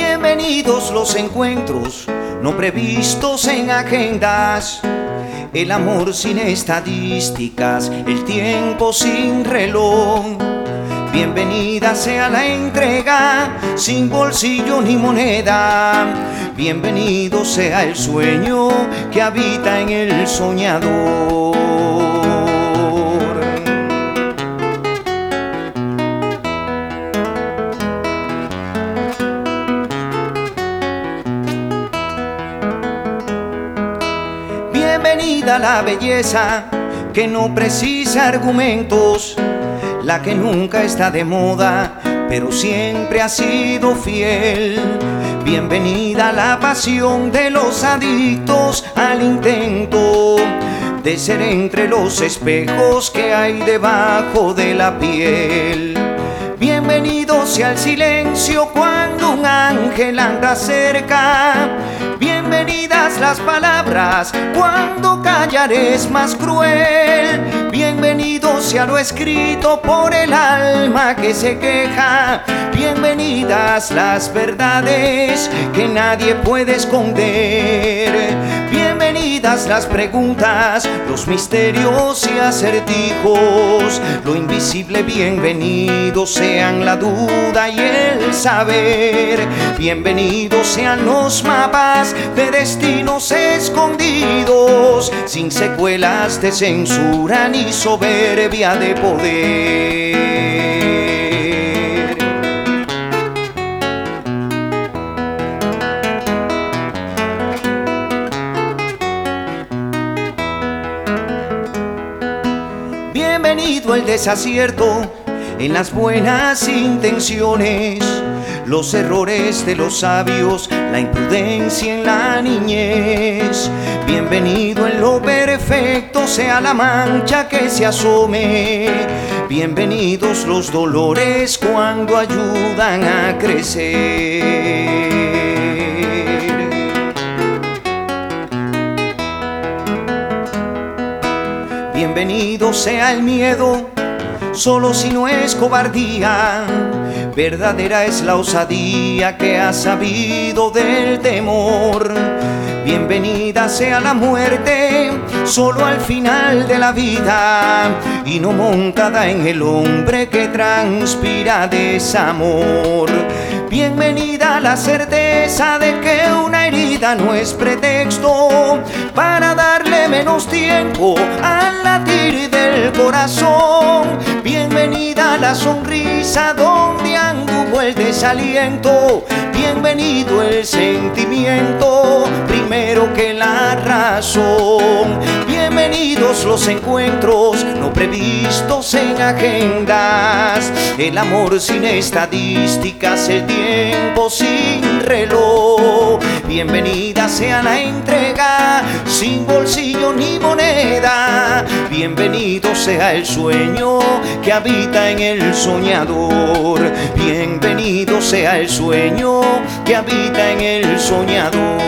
Bienvenidos los encuentros no previstos en agendas. El amor sin estadísticas, el tiempo sin reloj. Bienvenida sea la entrega, sin bolsillo ni moneda. Bienvenido sea el sueño que habita en el soñador. Bienvenida la belleza que no precisa argumentos, la que nunca está de moda, pero siempre ha sido fiel. Bienvenida la pasión de los adictos al intento de ser entre los espejos que hay debajo de la piel. Bienvenido sea el silencio cuando un ángel anda cerca. Bienvenidas las palabras cuando callar es más cruel. Bienvenido sea lo escrito por el alma que se queja. Bienvenidas las verdades que nadie puede esconder. Las preguntas, los misterios y acertijos. Lo invisible, bienvenidos sean la duda y el saber. Bienvenidos sean los mapas de destinos escondidos, sin secuelas de censura ni soberbia de poder. Bienvenido el desacierto en las buenas intenciones, los errores de los sabios, la imprudencia en la niñez. Bienvenido en lo perfecto sea la mancha que se asome. Bienvenidos los dolores cuando ayudan a crecer. Bienvenido sea el miedo, solo si no es cobardía. Verdadera es la osadía que ha sabido del temor. Bienvenida sea la muerte, solo al final de la vida, y no montada en el hombre que transpira desamor. Bienvenida la certeza de que una herida no es pretexto para darle menos tiempo al latir del corazón. Bienvenida la sonrisa donde anduvo el desaliento. Bienvenido el sentimiento primero que la razón. Los encuentros no previstos en agendas. El amor sin estadísticas, el tiempo sin reloj. Bienvenida sea la entrega sin bolsillo ni moneda. Bienvenido sea el sueño que habita en el soñador. Bienvenido sea el sueño que habita en el soñador.